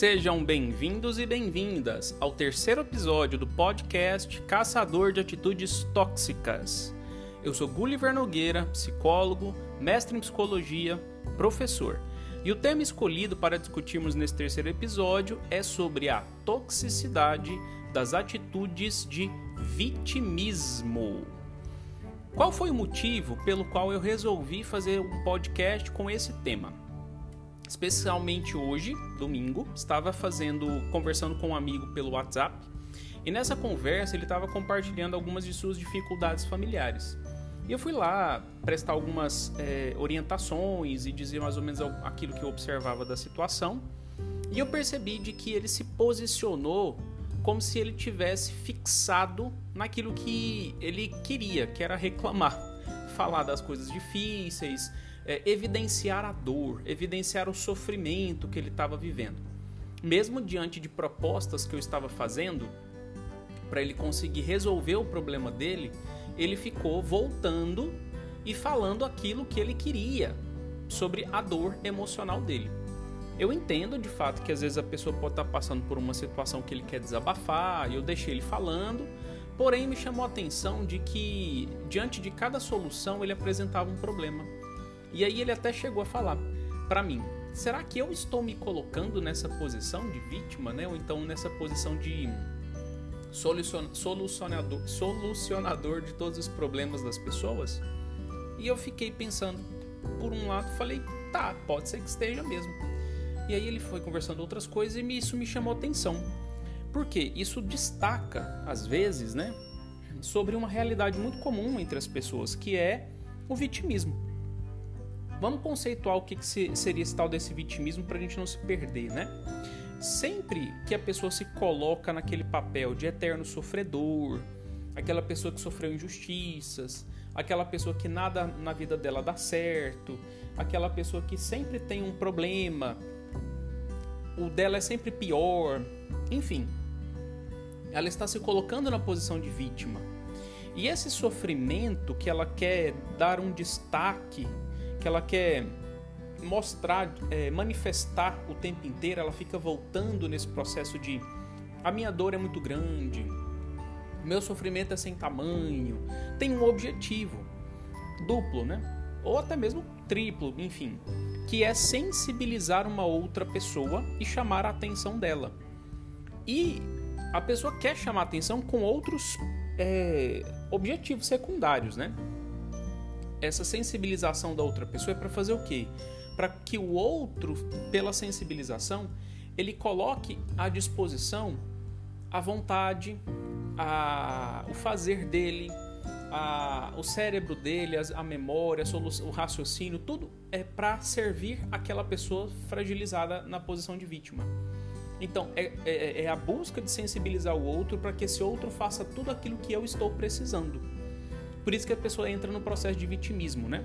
Sejam bem-vindos e bem-vindas ao terceiro episódio do podcast Caçador de Atitudes Tóxicas. Eu sou Gulliver Nogueira, psicólogo, mestre em psicologia, professor. E o tema escolhido para discutirmos nesse terceiro episódio é sobre a toxicidade das atitudes de vitimismo. Qual foi o motivo pelo qual eu resolvi fazer um podcast com esse tema? Especialmente hoje, domingo, estava fazendo, conversando com um amigo pelo WhatsApp, e nessa conversa ele estava compartilhando algumas de suas dificuldades familiares. E eu fui lá prestar algumas é, orientações e dizer mais ou menos aquilo que eu observava da situação. E eu percebi de que ele se posicionou como se ele tivesse fixado naquilo que ele queria, que era reclamar, falar das coisas difíceis, é, evidenciar a dor, evidenciar o sofrimento que ele estava vivendo. Mesmo diante de propostas que eu estava fazendo para ele conseguir resolver o problema dele, ele ficou voltando e falando aquilo que ele queria sobre a dor emocional dele. Eu entendo de fato que às vezes a pessoa pode estar passando por uma situação que ele quer desabafar, e eu deixei ele falando, porém me chamou a atenção de que diante de cada solução ele apresentava um problema. E aí ele até chegou a falar para mim: será que eu estou me colocando nessa posição de vítima, né? Ou então nessa posição de solucionador, solucionador de todos os problemas das pessoas? E eu fiquei pensando, por um lado, falei: tá, pode ser que esteja mesmo. E aí ele foi conversando outras coisas e isso me chamou atenção. Porque isso destaca, às vezes, né, sobre uma realidade muito comum entre as pessoas, que é o vitimismo. Vamos conceituar o que, seria esse tal desse vitimismo para a gente não se perder, né? Sempre que a pessoa se coloca naquele papel de eterno sofredor, aquela pessoa que sofreu injustiças, aquela pessoa que nada na vida dela dá certo, aquela pessoa que sempre tem um problema, o dela é sempre pior, enfim. Ela está se colocando na posição de vítima. E esse sofrimento que ela quer dar um destaque, que ela quer mostrar, é, manifestar o tempo inteiro, ela fica voltando nesse processo de a minha dor é muito grande, meu sofrimento é sem tamanho, tem um objetivo duplo, né? Ou até mesmo triplo, enfim que é sensibilizar uma outra pessoa e chamar a atenção dela. E a pessoa quer chamar atenção com outros é, objetivos secundários, né? Essa sensibilização da outra pessoa é para fazer o quê? Para que o outro, pela sensibilização, ele coloque à disposição a vontade, a, o fazer dele, a, o cérebro dele, a, a memória, a o raciocínio, tudo é para servir aquela pessoa fragilizada na posição de vítima. Então, é, é, é a busca de sensibilizar o outro para que esse outro faça tudo aquilo que eu estou precisando. Por isso que a pessoa entra no processo de vitimismo, né?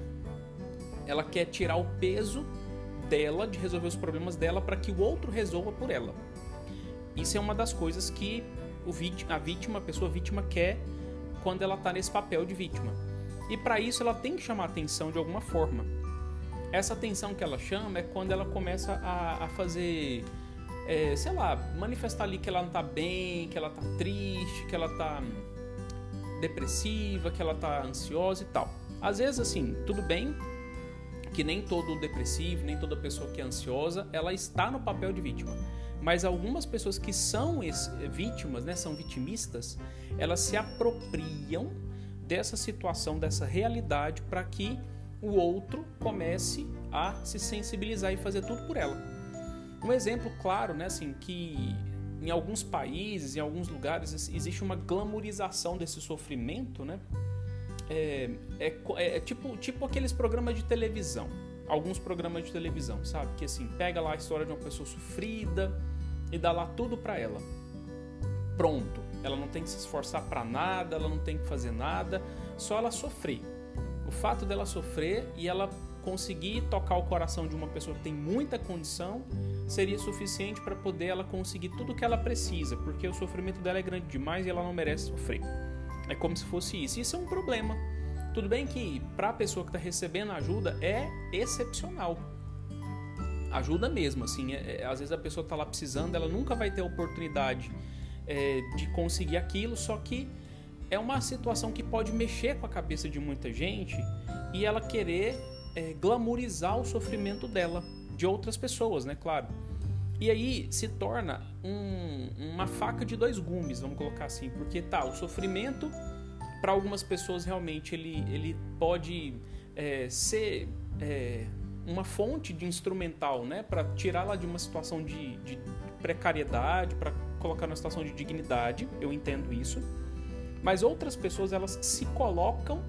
Ela quer tirar o peso dela, de resolver os problemas dela, para que o outro resolva por ela. Isso é uma das coisas que o vítima, a vítima, a pessoa vítima quer quando ela está nesse papel de vítima. E para isso ela tem que chamar atenção de alguma forma. Essa atenção que ela chama é quando ela começa a, a fazer, é, sei lá, manifestar ali que ela não está bem, que ela está triste, que ela está depressiva, que ela está ansiosa e tal. Às vezes, assim, tudo bem que nem todo depressivo, nem toda pessoa que é ansiosa, ela está no papel de vítima. Mas algumas pessoas que são vítimas, né, são vitimistas, elas se apropriam dessa situação, dessa realidade, para que o outro comece a se sensibilizar e fazer tudo por ela. Um exemplo claro, né, assim, que em alguns países, em alguns lugares, existe uma glamorização desse sofrimento, né? É, é, é, é tipo, tipo aqueles programas de televisão. Alguns programas de televisão, sabe? Que assim, pega lá a história de uma pessoa sofrida, e dá lá tudo para ela. Pronto. Ela não tem que se esforçar para nada, ela não tem que fazer nada, só ela sofrer. O fato dela sofrer e ela conseguir tocar o coração de uma pessoa que tem muita condição seria suficiente para poder ela conseguir tudo o que ela precisa, porque o sofrimento dela é grande demais e ela não merece sofrer. É como se fosse isso. Isso é um problema. Tudo bem que para a pessoa que está recebendo ajuda é excepcional ajuda mesmo, assim. É, é, às vezes a pessoa está lá precisando, ela nunca vai ter a oportunidade é, de conseguir aquilo, só que é uma situação que pode mexer com a cabeça de muita gente e ela querer é, glamourizar o sofrimento dela, de outras pessoas, né? Claro. E aí se torna um, uma faca de dois gumes, vamos colocar assim, porque tá, o sofrimento para algumas pessoas realmente ele, ele pode é, ser é, uma fonte de instrumental, né, para tirá-la de uma situação de, de precariedade, para colocar numa situação de dignidade. Eu entendo isso. Mas outras pessoas elas se colocam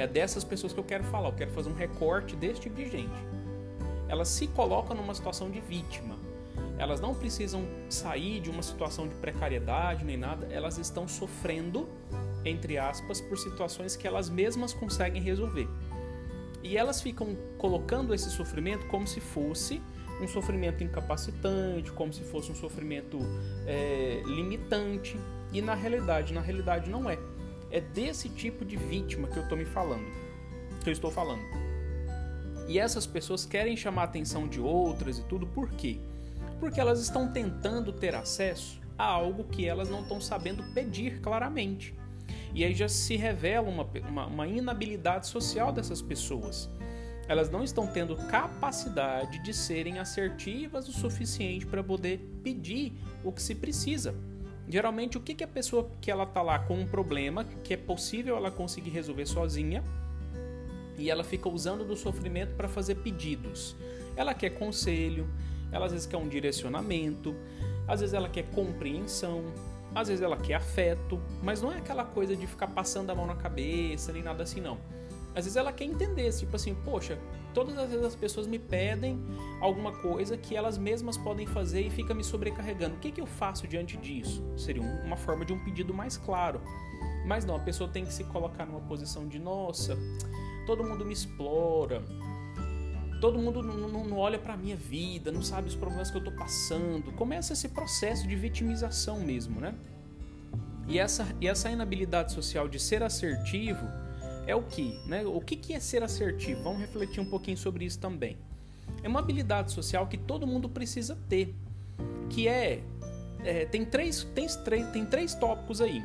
é dessas pessoas que eu quero falar. Eu quero fazer um recorte desse tipo de gente. Elas se colocam numa situação de vítima. Elas não precisam sair de uma situação de precariedade nem nada. Elas estão sofrendo, entre aspas, por situações que elas mesmas conseguem resolver. E elas ficam colocando esse sofrimento como se fosse um sofrimento incapacitante, como se fosse um sofrimento é, limitante. E na realidade, na realidade não é. É desse tipo de vítima que eu estou me falando, que eu estou falando. E essas pessoas querem chamar a atenção de outras e tudo, por quê? Porque elas estão tentando ter acesso a algo que elas não estão sabendo pedir claramente. E aí já se revela uma, uma, uma inabilidade social dessas pessoas. Elas não estão tendo capacidade de serem assertivas o suficiente para poder pedir o que se precisa. Geralmente, o que, que a pessoa que ela tá lá com um problema que é possível ela conseguir resolver sozinha e ela fica usando do sofrimento para fazer pedidos. Ela quer conselho, ela às vezes quer um direcionamento, às vezes ela quer compreensão, às vezes ela quer afeto, mas não é aquela coisa de ficar passando a mão na cabeça nem nada assim não. Às vezes ela quer entender, tipo assim, poxa, todas as vezes as pessoas me pedem alguma coisa que elas mesmas podem fazer e fica me sobrecarregando. O que, que eu faço diante disso? Seria uma forma de um pedido mais claro. Mas não, a pessoa tem que se colocar numa posição de nossa, todo mundo me explora, todo mundo não, olha para minha vida, não sabe os problemas que eu tô passando. Começa esse processo de vitimização mesmo, né? E essa, e essa inabilidade social de ser assertivo é o que? Né? O que é ser assertivo? Vamos refletir um pouquinho sobre isso também. É uma habilidade social que todo mundo precisa ter, que é, é tem, três, tem, três, tem três tópicos aí.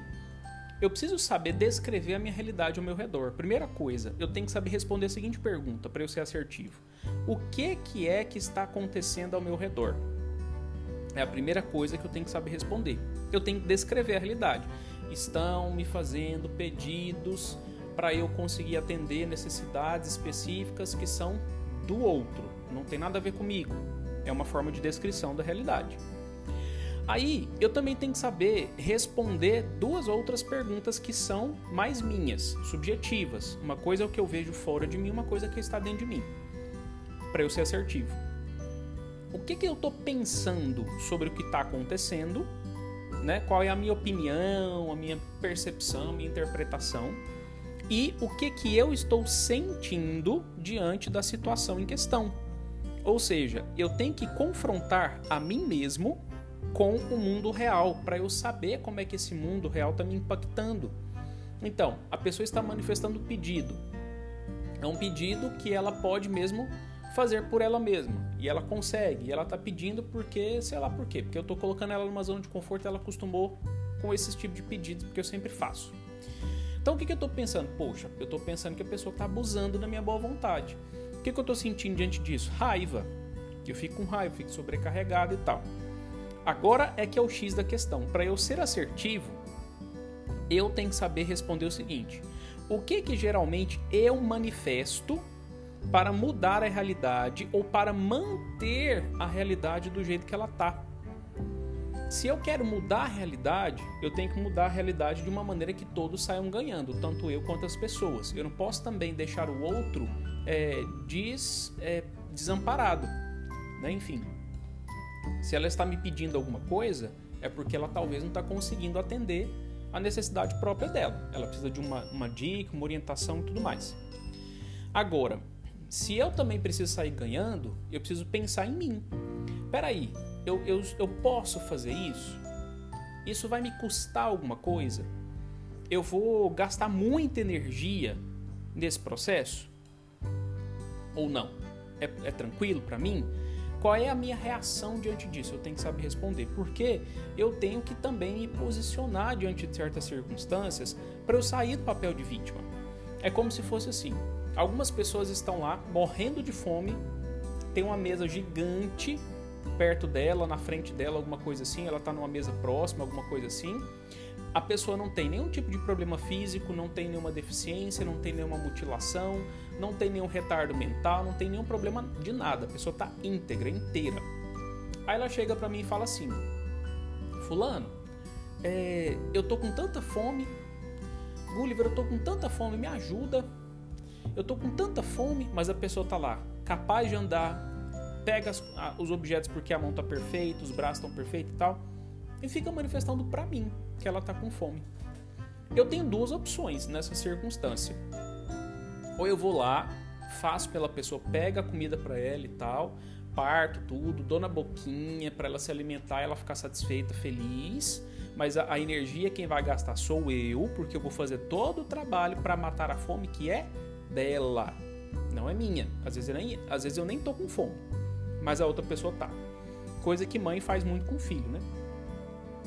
Eu preciso saber descrever a minha realidade ao meu redor. Primeira coisa, eu tenho que saber responder a seguinte pergunta para eu ser assertivo: O que que é que está acontecendo ao meu redor? É a primeira coisa que eu tenho que saber responder. Eu tenho que descrever a realidade. Estão me fazendo pedidos para eu conseguir atender necessidades específicas que são do outro, não tem nada a ver comigo. É uma forma de descrição da realidade. Aí eu também tenho que saber responder duas outras perguntas que são mais minhas, subjetivas. Uma coisa é o que eu vejo fora de mim, uma coisa é que está dentro de mim, para eu ser assertivo. O que, que eu estou pensando sobre o que está acontecendo? Né? Qual é a minha opinião, a minha percepção, a minha interpretação? E o que, que eu estou sentindo diante da situação em questão. Ou seja, eu tenho que confrontar a mim mesmo com o mundo real para eu saber como é que esse mundo real está me impactando. Então, a pessoa está manifestando um pedido. É um pedido que ela pode mesmo fazer por ela mesma. E ela consegue. E ela está pedindo porque, sei lá por quê. Porque eu estou colocando ela numa zona de conforto e ela acostumou com esse tipo de pedidos, porque eu sempre faço. Então o que, que eu estou pensando? Poxa, eu estou pensando que a pessoa está abusando da minha boa vontade. O que, que eu estou sentindo diante disso? Raiva. Eu fico com raiva, fico sobrecarregado e tal. Agora é que é o X da questão. Para eu ser assertivo, eu tenho que saber responder o seguinte: o que que geralmente eu manifesto para mudar a realidade ou para manter a realidade do jeito que ela está? Se eu quero mudar a realidade, eu tenho que mudar a realidade de uma maneira que todos saiam ganhando, tanto eu quanto as pessoas. Eu não posso também deixar o outro é, des, é, desamparado. Né? Enfim, se ela está me pedindo alguma coisa, é porque ela talvez não está conseguindo atender a necessidade própria dela. Ela precisa de uma, uma dica, uma orientação e tudo mais. Agora, se eu também preciso sair ganhando, eu preciso pensar em mim. Peraí, eu, eu, eu posso fazer isso? Isso vai me custar alguma coisa? Eu vou gastar muita energia nesse processo? Ou não? É, é tranquilo para mim? qual é a minha reação diante disso? Eu tenho que saber responder. Porque eu tenho que também me posicionar diante de certas circunstâncias para eu sair do papel de vítima. É como se fosse assim: algumas pessoas estão lá morrendo de fome, tem uma mesa gigante perto dela, na frente dela, alguma coisa assim, ela está numa mesa próxima, alguma coisa assim. A pessoa não tem nenhum tipo de problema físico, não tem nenhuma deficiência, não tem nenhuma mutilação, não tem nenhum retardo mental, não tem nenhum problema de nada. A pessoa está íntegra, inteira. Aí ela chega para mim e fala assim: Fulano, é, eu tô com tanta fome. Gulliver, eu tô com tanta fome, me ajuda. Eu tô com tanta fome, mas a pessoa tá lá, capaz de andar, pega as, os objetos porque a mão tá perfeita, os braços estão perfeitos e tal, e fica manifestando para mim que ela tá com fome. Eu tenho duas opções nessa circunstância. Ou eu vou lá, faço pela pessoa, pega a comida para ela e tal, parto tudo, dou na boquinha para ela se alimentar, ela ficar satisfeita, feliz. Mas a, a, energia quem vai gastar sou eu, porque eu vou fazer todo o trabalho para matar a fome que é dela, não é minha. Às vezes, nem, às vezes eu nem tô com fome mas a outra pessoa tá. Coisa que mãe faz muito com o filho, né?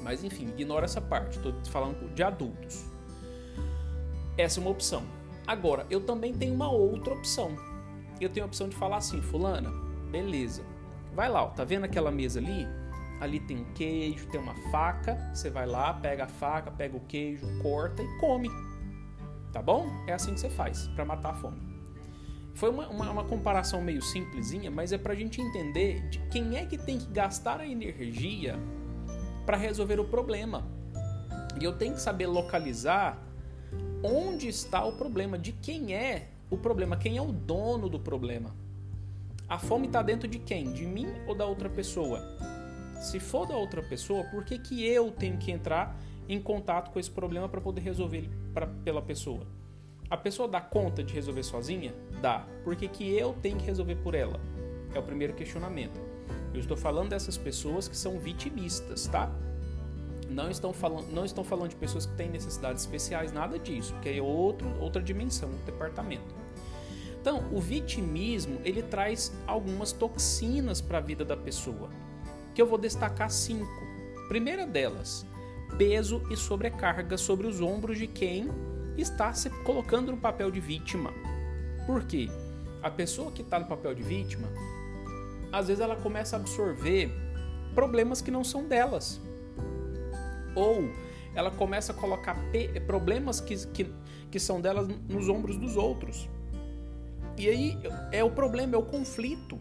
Mas enfim, ignora essa parte, estou falando de adultos. Essa é uma opção. Agora, eu também tenho uma outra opção. Eu tenho a opção de falar assim, fulana, beleza. Vai lá, ó, tá vendo aquela mesa ali? Ali tem um queijo, tem uma faca. Você vai lá, pega a faca, pega o queijo, corta e come. Tá bom? É assim que você faz para matar a fome. Foi uma, uma, uma, comparação meio simplesinha, mas é para a gente entender de quem é que tem que gastar a energia para resolver o problema. E eu tenho que saber localizar onde está o problema, de quem é o problema, quem é o dono do problema. A fome está dentro de quem? De mim ou da outra pessoa? Se for da outra pessoa, por que, que eu tenho que entrar em contato com esse problema para poder resolver ele pra, pela pessoa? A pessoa dá conta de resolver sozinha? Dá. Por que, que eu tenho que resolver por ela? É o primeiro questionamento. Eu estou falando dessas pessoas que são vitimistas, tá? Não estão falando, não estão falando de pessoas que têm necessidades especiais, nada disso, que é outro, outra dimensão, outro departamento. Então, o vitimismo ele traz algumas toxinas para a vida da pessoa, que eu vou destacar cinco. Primeira delas, peso e sobrecarga sobre os ombros de quem está se colocando no papel de vítima. Por quê? A pessoa que está no papel de vítima, às vezes ela começa a absorver problemas que não são delas. Ou ela começa a colocar problemas que, que, que são delas nos ombros dos outros. E aí é o problema, é o conflito.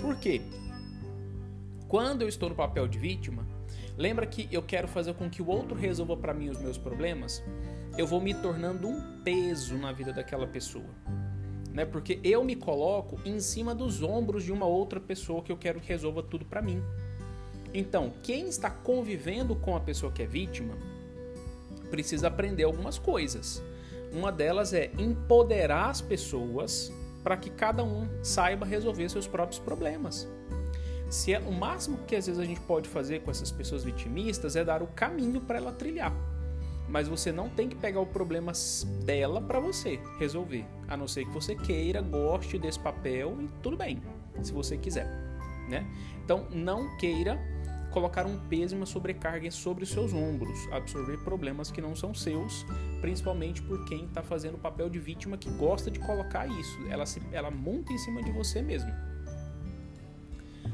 Por quê? Quando eu estou no papel de vítima, lembra que eu quero fazer com que o outro resolva para mim os meus problemas? eu vou me tornando um peso na vida daquela pessoa. Né? Porque eu me coloco em cima dos ombros de uma outra pessoa que eu quero que resolva tudo para mim. Então, quem está convivendo com a pessoa que é vítima precisa aprender algumas coisas. Uma delas é empoderar as pessoas para que cada um saiba resolver seus próprios problemas. Se é o máximo que às vezes a gente pode fazer com essas pessoas vitimistas é dar o caminho para ela trilhar mas você não tem que pegar o problema dela para você resolver, a não ser que você queira, goste desse papel e tudo bem, se você quiser, né? Então não queira colocar um peso e uma sobrecarga sobre os seus ombros, absorver problemas que não são seus, principalmente por quem está fazendo o papel de vítima que gosta de colocar isso, ela se, ela monta em cima de você mesmo.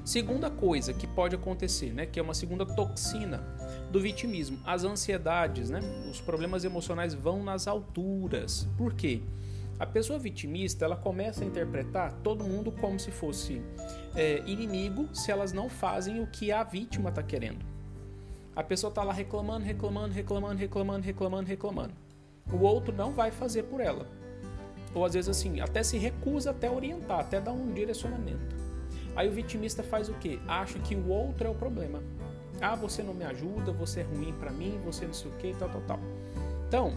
Segunda coisa que pode acontecer, né, que é uma segunda toxina do vitimismo, as ansiedades, né, os problemas emocionais vão nas alturas. Por quê? A pessoa vitimista ela começa a interpretar todo mundo como se fosse é, inimigo se elas não fazem o que a vítima está querendo. A pessoa está lá reclamando, reclamando, reclamando, reclamando, reclamando, reclamando. O outro não vai fazer por ela. Ou às vezes assim, até se recusa até orientar, até dar um direcionamento. Aí o vitimista faz o quê? Acha que o outro é o problema. Ah, você não me ajuda, você é ruim para mim, você não sei o que, tal, tal, tal. Então,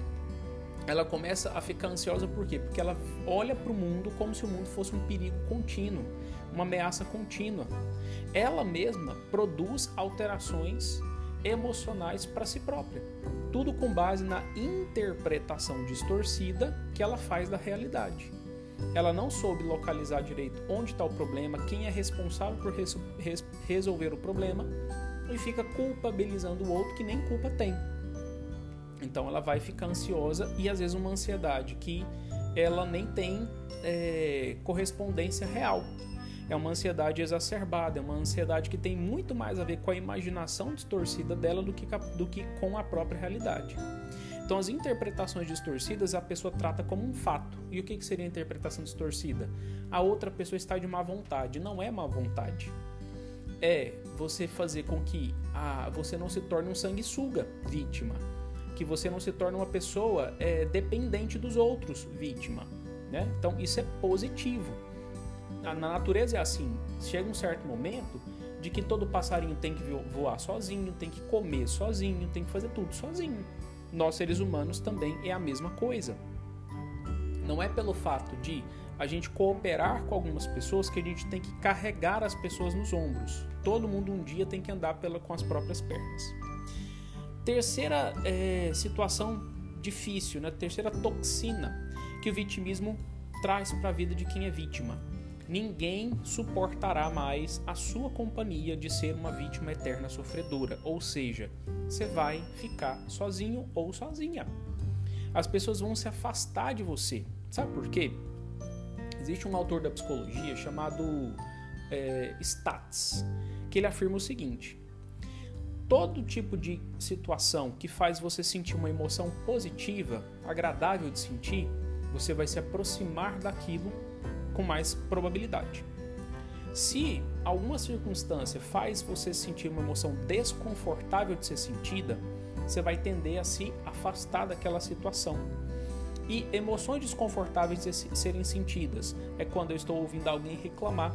ela começa a ficar ansiosa por quê? Porque ela olha para o mundo como se o mundo fosse um perigo contínuo, uma ameaça contínua. Ela mesma produz alterações emocionais para si própria. Tudo com base na interpretação distorcida que ela faz da realidade. Ela não soube localizar direito onde está o problema, quem é responsável por res res resolver o problema e fica culpabilizando o outro que nem culpa tem. Então ela vai ficar ansiosa e às vezes uma ansiedade que ela nem tem é, correspondência real. É uma ansiedade exacerbada, é uma ansiedade que tem muito mais a ver com a imaginação distorcida dela do que, do que com a própria realidade. Então, as interpretações distorcidas a pessoa trata como um fato. E o que, que seria interpretação distorcida? A outra pessoa está de má vontade. Não é má vontade. É você fazer com que a, você não se torne um sanguessuga vítima. Que você não se torne uma pessoa é, dependente dos outros vítima. Né? Então, isso é positivo. Na natureza é assim. Chega um certo momento de que todo passarinho tem que voar sozinho, tem que comer sozinho, tem que fazer tudo sozinho nós seres humanos também é a mesma coisa. Não é pelo fato de a gente cooperar com algumas pessoas que a gente tem que carregar as pessoas nos ombros. Todo mundo um dia tem que andar pela, com as próprias pernas. Terceira é, situação difícil, né? terceira toxina que o vitimismo traz para a vida de quem é vítima ninguém suportará mais a sua companhia de ser uma vítima eterna sofredora, ou seja, você vai ficar sozinho ou sozinha. As pessoas vão se afastar de você. Sabe por quê? Existe um autor da psicologia chamado é, Stats, que ele afirma o seguinte: todo tipo de situação que faz você sentir uma emoção positiva, agradável de sentir, você vai se aproximar daquilo com mais probabilidade. Se alguma circunstância faz você sentir uma emoção desconfortável de ser sentida, você vai tender a se afastar daquela situação. E emoções desconfortáveis de serem sentidas é quando eu estou ouvindo alguém reclamar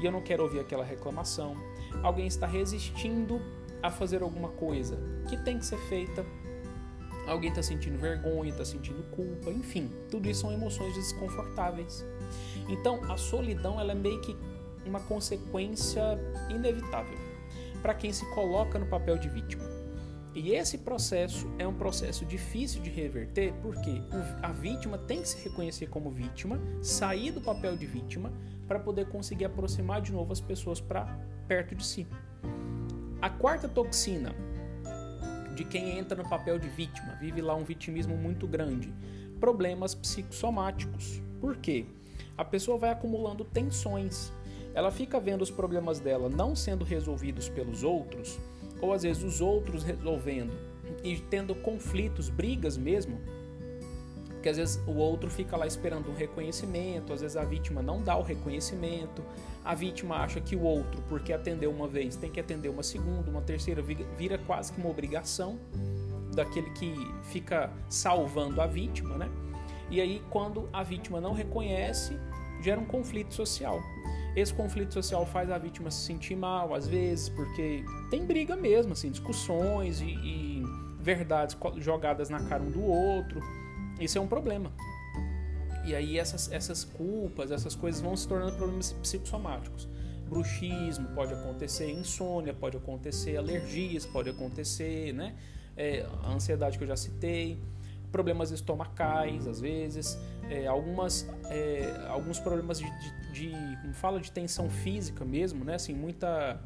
e eu não quero ouvir aquela reclamação. Alguém está resistindo a fazer alguma coisa que tem que ser feita. Alguém está sentindo vergonha, está sentindo culpa, enfim, tudo isso são emoções desconfortáveis. Então, a solidão ela é meio que uma consequência inevitável para quem se coloca no papel de vítima. E esse processo é um processo difícil de reverter porque a vítima tem que se reconhecer como vítima, sair do papel de vítima para poder conseguir aproximar de novo as pessoas para perto de si. A quarta toxina de quem entra no papel de vítima, vive lá um vitimismo muito grande, problemas psicossomáticos. Por quê? A pessoa vai acumulando tensões. Ela fica vendo os problemas dela não sendo resolvidos pelos outros, ou às vezes os outros resolvendo e tendo conflitos, brigas mesmo, porque às vezes o outro fica lá esperando um reconhecimento, às vezes a vítima não dá o reconhecimento, a vítima acha que o outro, porque atendeu uma vez, tem que atender uma segunda, uma terceira, vira quase que uma obrigação daquele que fica salvando a vítima, né? E aí, quando a vítima não reconhece, gera um conflito social. Esse conflito social faz a vítima se sentir mal, às vezes, porque tem briga mesmo, assim, discussões e, e verdades jogadas na cara um do outro. Isso é um problema. E aí essas, essas culpas, essas coisas vão se tornando problemas psicossomáticos. Bruxismo pode acontecer, insônia pode acontecer, alergias pode acontecer, né? É, a ansiedade que eu já citei problemas estomacais, às vezes, é, algumas, é, alguns problemas de, de, de, como fala, de tensão física mesmo, né? Assim, muita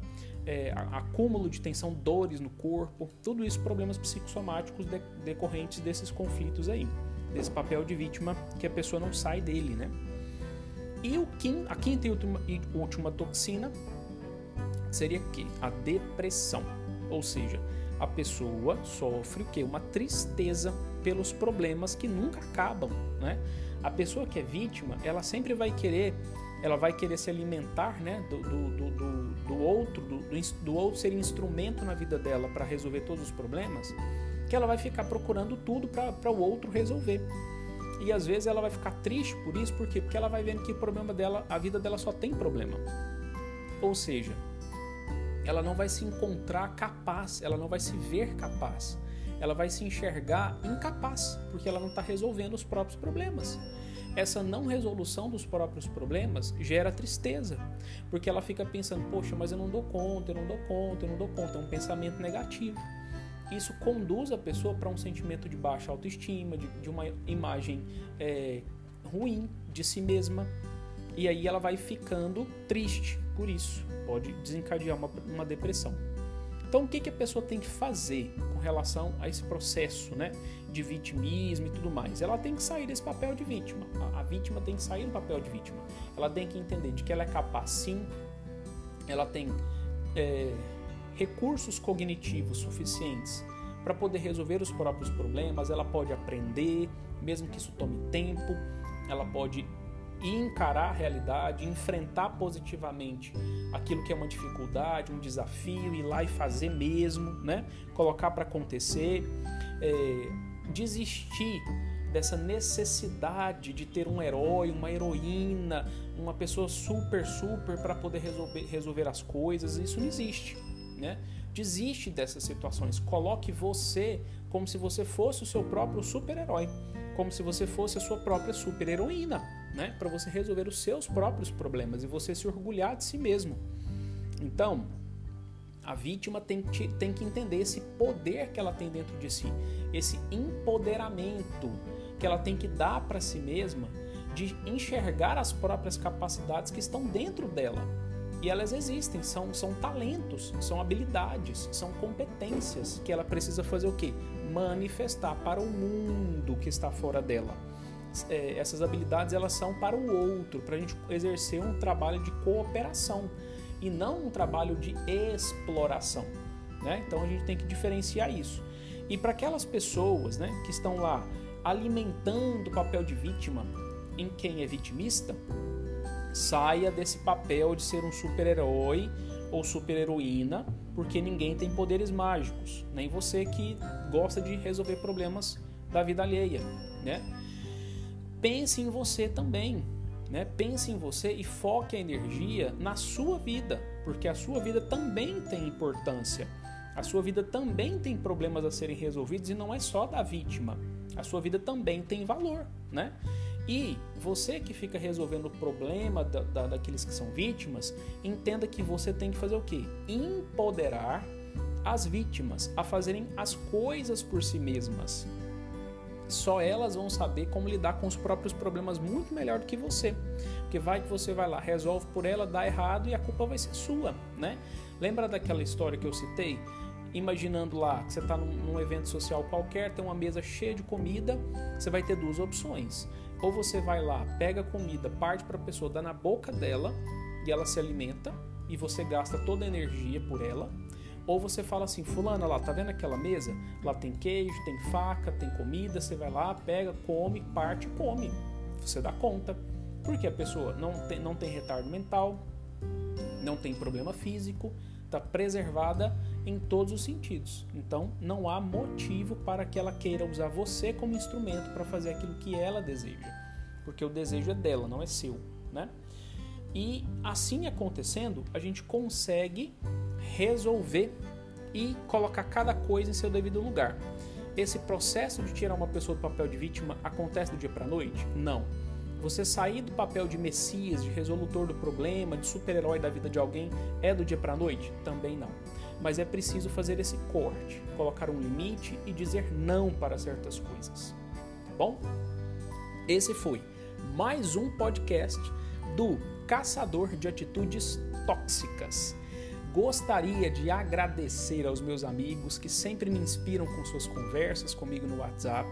é, acúmulo de tensão, dores no corpo, tudo isso problemas psicossomáticos de, decorrentes desses conflitos aí, desse papel de vítima que a pessoa não sai dele, né? E o quim, a quinta e última, e última toxina seria que a depressão, ou seja, a pessoa sofre o que? Uma tristeza pelos problemas que nunca acabam, né? A pessoa que é vítima, ela sempre vai querer, ela vai querer se alimentar, né, do, do, do, do outro, do, do outro ser instrumento na vida dela para resolver todos os problemas, que ela vai ficar procurando tudo para o outro resolver. E às vezes ela vai ficar triste por isso, por quê? Porque ela vai vendo que o problema dela, a vida dela só tem problema. Ou seja, ela não vai se encontrar capaz, ela não vai se ver capaz ela vai se enxergar incapaz, porque ela não está resolvendo os próprios problemas. Essa não resolução dos próprios problemas gera tristeza, porque ela fica pensando: poxa, mas eu não dou conta, eu não dou conta, eu não dou conta. É um pensamento negativo. Isso conduz a pessoa para um sentimento de baixa autoestima, de, de uma imagem é, ruim de si mesma e aí ela vai ficando triste por isso, pode desencadear uma, uma depressão. Então, o que, que a pessoa tem que fazer com relação a esse processo né, de vitimismo e tudo mais? Ela tem que sair desse papel de vítima. A, a vítima tem que sair do papel de vítima. Ela tem que entender de que ela é capaz, sim. Ela tem é, recursos cognitivos suficientes para poder resolver os próprios problemas. Ela pode aprender, mesmo que isso tome tempo. Ela pode e encarar a realidade, enfrentar positivamente aquilo que é uma dificuldade, um desafio, ir lá e fazer mesmo, né? Colocar para acontecer, é, desistir dessa necessidade de ter um herói, uma heroína, uma pessoa super, super para poder resolver, resolver as coisas. Isso não existe, né? Desiste dessas situações. Coloque você como se você fosse o seu próprio super-herói, como se você fosse a sua própria super-heroína né? Para você resolver os seus próprios problemas e você se orgulhar de si mesmo. Então, a vítima tem que, tem que entender esse poder que ela tem dentro de si, esse empoderamento que ela tem que dar para si mesma de enxergar as próprias capacidades que estão dentro dela. E elas existem, são, são talentos, são habilidades, são competências que ela precisa fazer o quê? Manifestar para o mundo que está fora dela é, essas habilidades elas são para o outro, para a gente exercer um trabalho de cooperação e não um trabalho de exploração. Né? Então a gente tem que diferenciar isso. E para aquelas pessoas né, que estão lá alimentando o papel de vítima em quem é vitimista, saia desse papel de ser um super-herói ou super-heroína, porque ninguém tem poderes mágicos, nem você que gosta de resolver problemas da vida alheia, né? Pense em você também. Né? Pense em você e foque a energia na sua vida, porque a sua vida também tem importância. A sua vida também tem problemas a serem resolvidos e não é só da vítima. A sua vida também tem valor, né? E você que fica resolvendo o problema da, da, daqueles que são vítimas, entenda que você tem que fazer o quê? Empoderar as vítimas a fazerem as coisas por si mesmas só elas vão saber como lidar com os próprios problemas muito melhor do que você. Porque vai que você vai lá, resolve por ela, dá errado e a culpa vai ser sua, né? Lembra daquela história que eu citei? Imaginando lá que você está num, num evento social qualquer, tem uma mesa cheia de comida, você vai ter duas opções. Ou você vai lá, pega a comida, parte para a pessoa, dá na boca dela e ela se alimenta e você gasta toda a energia por ela, ou você fala assim, fulana lá, tá vendo aquela mesa? Lá tem queijo, tem faca, tem comida, você vai lá, pega, come, parte, come. Você dá conta. Porque a pessoa não tem, não tem retardo mental, não tem problema físico, está preservada em todos os sentidos. Então não há motivo para que ela queira usar você como instrumento para fazer aquilo que ela deseja. Porque o desejo é dela, não é seu, né? E assim acontecendo, a gente consegue resolver e colocar cada coisa em seu devido lugar. Esse processo de tirar uma pessoa do papel de vítima acontece do dia para noite? Não. Você sair do papel de messias, de resolutor do problema, de super-herói da vida de alguém é do dia para noite? Também não. Mas é preciso fazer esse corte, colocar um limite e dizer não para certas coisas. Tá bom? Esse foi mais um podcast do Caçador de Atitudes Tóxicas. Gostaria de agradecer aos meus amigos que sempre me inspiram com suas conversas comigo no WhatsApp.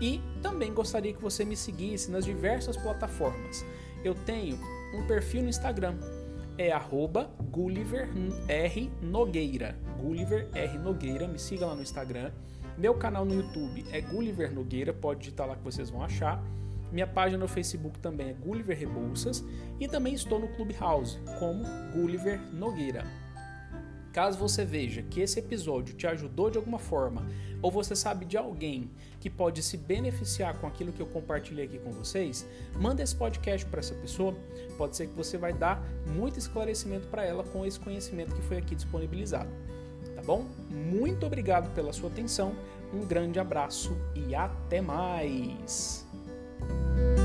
E também gostaria que você me seguisse nas diversas plataformas. Eu tenho um perfil no Instagram, é arroba Gulliver R Nogueira. Gulliver R Nogueira, me siga lá no Instagram. Meu canal no YouTube é Gulliver Nogueira, pode digitar lá que vocês vão achar. Minha página no Facebook também é Gulliver Rebouças e também estou no Clubhouse como Gulliver Nogueira. Caso você veja que esse episódio te ajudou de alguma forma, ou você sabe de alguém que pode se beneficiar com aquilo que eu compartilhei aqui com vocês, manda esse podcast para essa pessoa. Pode ser que você vai dar muito esclarecimento para ela com esse conhecimento que foi aqui disponibilizado. Tá bom? Muito obrigado pela sua atenção. Um grande abraço e até mais. Música